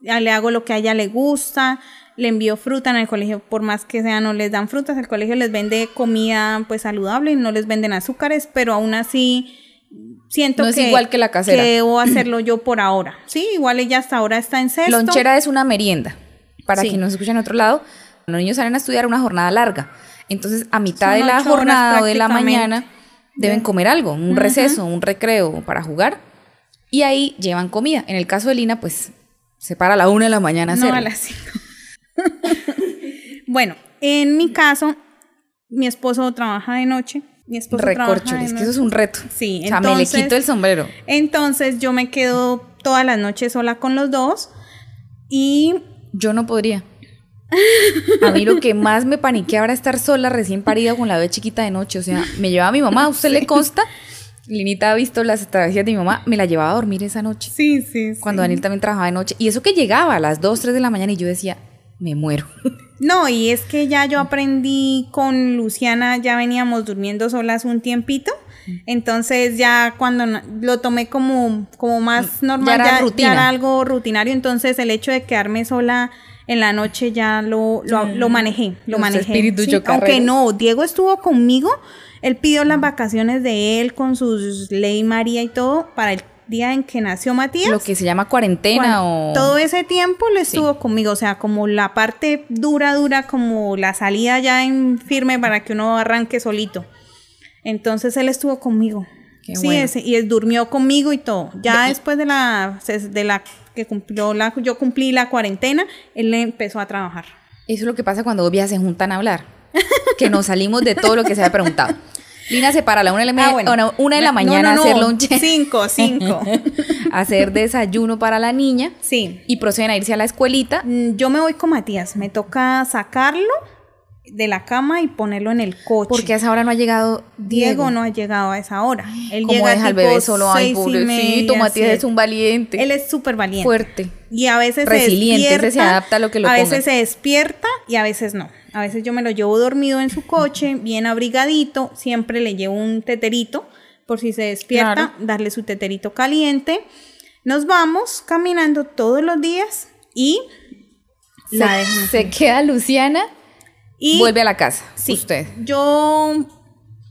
Le hago lo que a ella le gusta, le envío fruta en el colegio, por más que sea, no les dan frutas. El colegio les vende comida pues saludable no les venden azúcares, pero aún así siento No es que, igual que la casera. que debo hacerlo yo por ahora. Sí, igual ella hasta ahora está en sexto. Lonchera es una merienda. Para Sí. quien nos escucha en otro lado, los niños salen a estudiar una jornada larga. Entonces, a mitad Son de la jornada o de la mañana, deben comer algo, un receso, un recreo para jugar. Y ahí llevan comida. En el caso de Lina, pues se para a la una de la mañana a No, a las cinco. *laughs* bueno, en mi caso, mi esposo trabaja de noche. Mi esposo trabaja de Recorcholis, que eso es un reto. Sí, O sea, me le entonces- quito el sombrero. Entonces yo me quedo todas las noches sola con los dos y Yo no podría. A mí lo que más me paniquea ahora es estar sola, recién parida, con la bebé chiquita de noche. O sea, me llevaba mi mamá, ¿a usted le consta? Linita ha visto las travesías de mi mamá, me la llevaba a dormir esa noche. sí, sí, sí. Cuando Daniel también trabajaba de noche. Y eso que llegaba a las 2, 3 de la mañana y yo decía, me muero. No, y es que ya yo aprendí con Luciana, ya veníamos durmiendo solas un tiempito. Entonces ya cuando lo tomé como, como más normal, era ya, era algo rutinario. Entonces el hecho de quedarme sola en la noche ya lo, lo, lo manejé, lo Los manejé. sí. Aunque no, Diego estuvo conmigo, él pidió las vacaciones de él con sus ley María y todo para el día en que nació Matías. Lo que se llama cuarentena o... Todo ese tiempo le estuvo conmigo, o sea, como la parte dura, dura, como la salida ya en firme para que uno arranque solito. Entonces él estuvo conmigo. Qué sí, bueno. ese- y él durmió conmigo y todo. Ya después de la, de la que cumplió la, yo cumplí la cuarentena, él empezó a trabajar. Eso es lo que pasa cuando dos viejas se juntan a hablar. Que nos salimos de todo lo que se había preguntado. *laughs* Lina se para a la una de la, Ah, bueno. una- una de la No, mañana no, a hacer no, lonche. Cinco, cinco. *laughs* hacer desayuno para la niña. Sí. Y proceden a irse a la escuelita. Mm, Yo me voy con Matías. Me toca sacarlo de la cama y ponerlo en el coche. Porque a esa hora no ha llegado Diego, Diego. no ha llegado a esa hora. Él Como llega deja al bebé solo. Ay, pobrecito. Matías es un valiente. Él es súper valiente. fuerte. Y a veces Resiliente, se despierta. se adapta a lo que lo A pongan. veces se despierta y a veces no. A veces yo me lo llevo dormido en su coche, *laughs* bien abrigadito. Siempre le llevo un teterito por si se despierta, Claro. darle su teterito caliente. Nos vamos caminando todos los días y la se queda Luciana. Y vuelve a la casa. Sí. Usted. Yo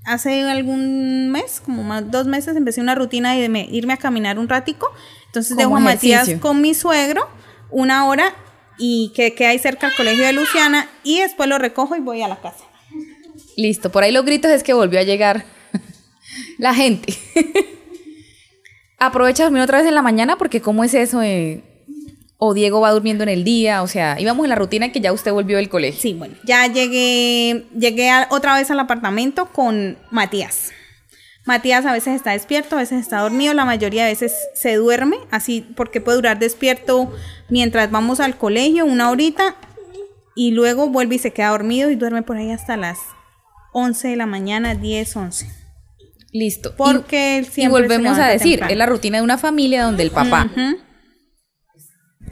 hace algún mes, como más dos meses, empecé una rutina de me- irme a caminar un ratico. Entonces dejo a Matías con mi suegro una hora y que queda ahí cerca al colegio de Luciana y después lo recojo y voy a la casa. Listo. Por ahí los gritos es que volvió a llegar *laughs* la gente. *laughs* Aprovecha a dormir otra vez en la mañana porque ¿cómo es eso? de- o Diego va durmiendo en el día, o sea, íbamos en la rutina que ya usted volvió del colegio. Sí, bueno, ya llegué, llegué a- otra vez al apartamento con Matías. Matías a veces está despierto, a veces está dormido, la mayoría de veces se duerme, así porque puede durar despierto mientras vamos al colegio una horita y luego vuelve y se queda dormido y duerme por ahí hasta las 11 de la mañana, 10, 11. Listo. Y- Porque y, siempre se volvemos a decir, temprano. es la rutina de una familia donde el papá.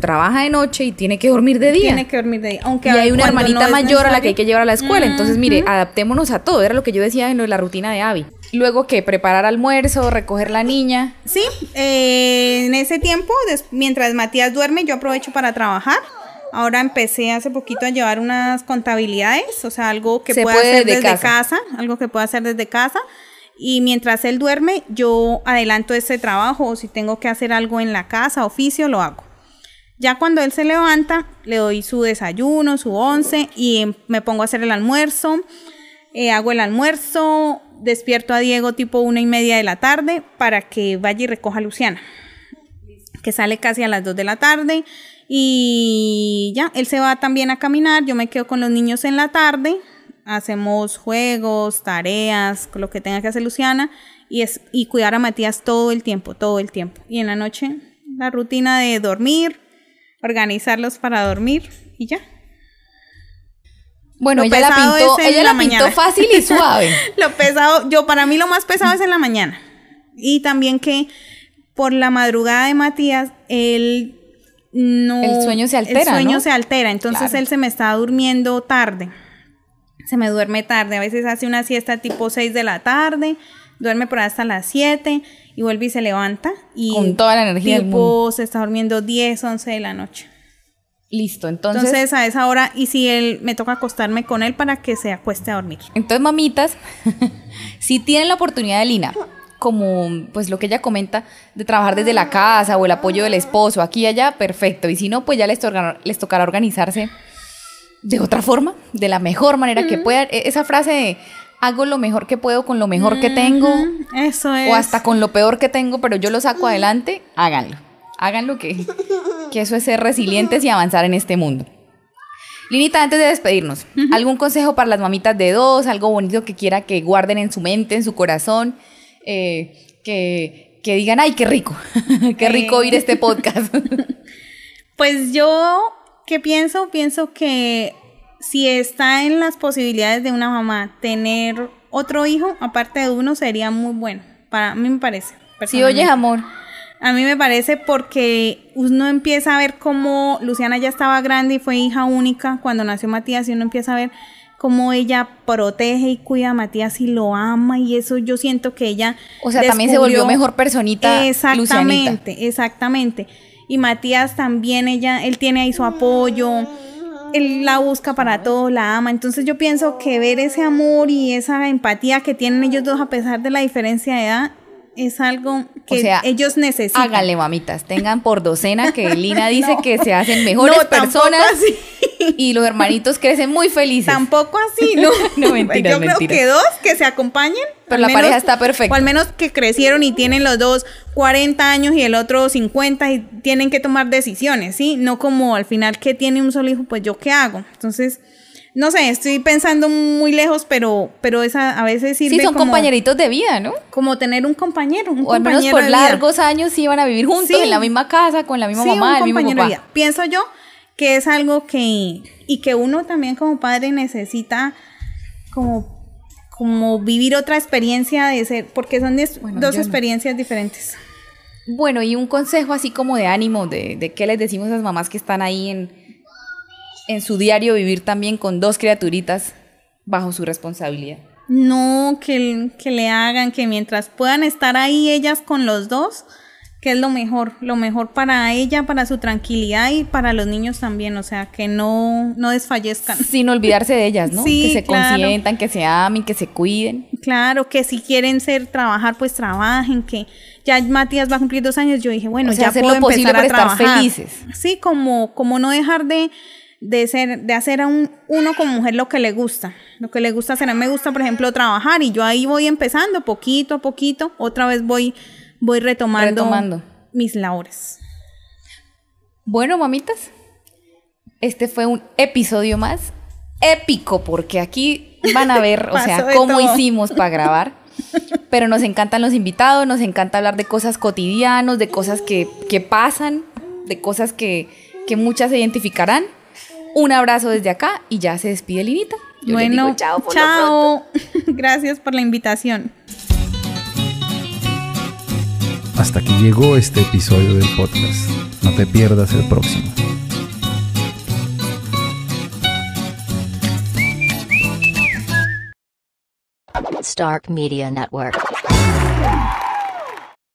Trabaja de noche y tiene que dormir de día. Tiene que dormir de día. Aunque y hay una hermanita no mayor a la que hay que llevar a la escuela. Entonces, mire, adaptémonos a todo. Era lo que yo decía en lo de la rutina de Abby. Luego que preparar almuerzo, recoger la niña. Sí, eh, en ese tiempo, mientras Matías duerme, yo aprovecho para trabajar. Ahora empecé hace poquito a llevar unas contabilidades, o sea, algo que Se pueda puede hacer desde desde casa. casa. algo que pueda hacer desde casa. Y mientras él duerme, yo adelanto ese trabajo, o si tengo que hacer algo en la casa, oficio, lo hago. Ya cuando él se levanta, le doy su desayuno, su once y em, me pongo a hacer el almuerzo. Eh, hago el almuerzo, despierto a Diego tipo una y media de la tarde para que vaya y recoja a Luciana, que sale casi a las 2 de la tarde. Y ya, él se va también a caminar, yo me quedo con los niños en la tarde, hacemos juegos, tareas, lo que tenga que hacer Luciana y, es, y cuidar a Matías todo el tiempo, todo el tiempo. Y en la noche, la rutina de dormir, organizarlos para dormir y ya. Bueno, Lo ella la pintó, ella la la pintó fácil y *laughs* suave. Lo pesado, yo para mí lo más pesado es en la mañana. Y también que por la madrugada de Matías, él no... El sueño se altera, El sueño ¿no? se altera, entonces Claro. él se me está durmiendo tarde. Se me duerme tarde, a veces hace una siesta tipo 6 de la tarde, duerme por ahí hasta las 7 y vuelve y se levanta. Y Con toda la energía del tipo se está durmiendo 10, 11 de la noche. Listo, entonces, Entonces, entonces, a esa hora, y si él me toca acostarme con él para que se acueste a dormir. mamitas, *laughs* si tienen la oportunidad de Lina, como pues lo que ella comenta, de trabajar desde la casa o el apoyo del esposo, aquí y allá, perfecto. Y si no, pues ya les, tocará- les tocará organizarse de otra forma, de la mejor manera que puedan. E- Esa frase de hago lo mejor que puedo con lo mejor que tengo, Eso es. o hasta con lo peor que tengo, pero yo lo saco adelante, háganlo. Háganlo que, que eso es ser resilientes y avanzar en este mundo. Linita, antes de despedirnos, ¿algún consejo para las mamitas de dos? ¿Algo bonito que quiera que guarden en su mente, en su corazón? Eh, que, que digan, ay, qué rico, *laughs* qué rico Eh. oír este podcast. *laughs* Pues yo, ¿qué pienso? Pienso que si está en las posibilidades de una mamá tener otro hijo, aparte de uno, sería muy bueno. Para mí me parece. si oyes, amor. A mí me parece porque uno empieza a ver cómo Luciana ya estaba grande y fue hija única cuando nació Matías y uno empieza a ver cómo ella protege y cuida a Matías y lo ama y eso yo siento que ella O sea, también se volvió mejor personita, Exactamente, exactamente. Y Matías también ella él tiene ahí su apoyo. Él la busca para todo, la ama. Entonces yo pienso que ver ese amor y esa empatía que tienen ellos dos a pesar de la diferencia de edad es algo que O sea, ellos necesitan. Háganle, mamitas. Tengan por docena que *laughs* Lina dice que se hacen mejores No, personas así. y los hermanitos crecen muy felices. Tampoco así, *laughs* ¿no? No, mentiras, Yo creo que dos que se acompañen. Pero la pareja está perfecta. O al menos que crecieron y tienen los dos 40 años y el otro 50 y tienen que tomar decisiones, ¿sí? No como al final que tiene un solo hijo, pues yo qué hago. Entonces, no sé, estoy pensando muy lejos, pero, pero esa a veces sirve Sí, son como, compañeritos de vida, ¿no? como tener un compañero, un O al menos compañero por de vida. largos años sí iban a vivir juntos Sí. en la misma casa, con la misma Sí, mamá, un el mismo compañero de papá. vida. Pienso yo que es algo que y que uno también como padre necesita como como vivir otra experiencia de ser porque son Bueno, dos no. experiencias diferentes. Bueno, y un consejo así como de ánimo, de, de qué les decimos a las mamás que están ahí en, en su diario vivir también con dos criaturitas bajo su responsabilidad. No que, que le hagan que mientras puedan estar ahí ellas con los dos, que es lo mejor, lo mejor para ella, para su tranquilidad y para los niños también, o sea, que no no desfallezcan. Sin olvidarse de ellas, ¿no? *laughs* Sí, que se claro. consientan, que se amen, que se cuiden. Claro, que si quieren ser trabajar, pues trabajen, que ya Matías va a cumplir dos años, yo dije, bueno, O sea, ya hacer puedo lo posible empezar a por estar trabajar. felices. Sí, como, como no dejar de, de ser, de hacer a un, uno como mujer lo que le gusta, lo que le gusta hacer. A mí me gusta, por ejemplo, trabajar y yo ahí voy empezando poquito a poquito, otra vez voy, voy retomando, Retomando. mis labores. Bueno, mamitas, este fue un episodio más épico porque aquí van a ver, *laughs* o sea, cómo todo. hicimos para grabar. *laughs* Pero nos encantan los invitados, nos encanta hablar de cosas cotidianas, de cosas que, que pasan, de cosas que, que muchas se identificarán. Un abrazo desde acá y ya se despide Linita. Yo bueno, digo chao por chao. *laughs* Gracias por la invitación. Hasta aquí llegó este episodio del podcast. No te pierdas el próximo. Stark Media Network.